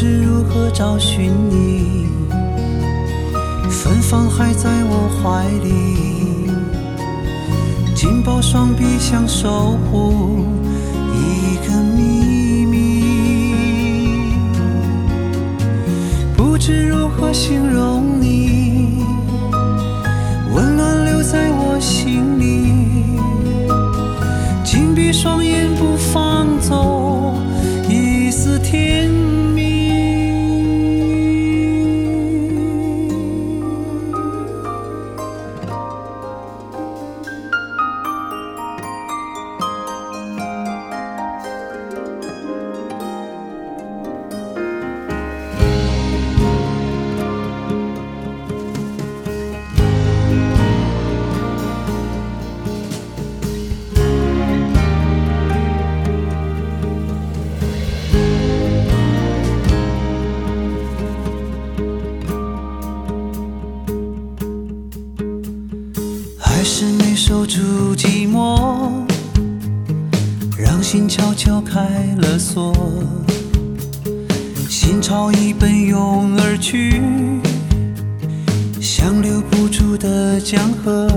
知如何找寻你，芬芳还在我怀里，紧抱双臂想守护一个秘密，不知如何形容你，还是没守住寂寞，让心悄悄开了锁，心潮已奔涌而去，像留不住的江河，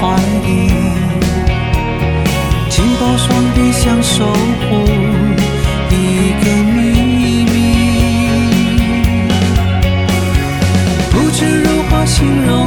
怀里，紧抱双臂像守护一个秘密，不知如何形容。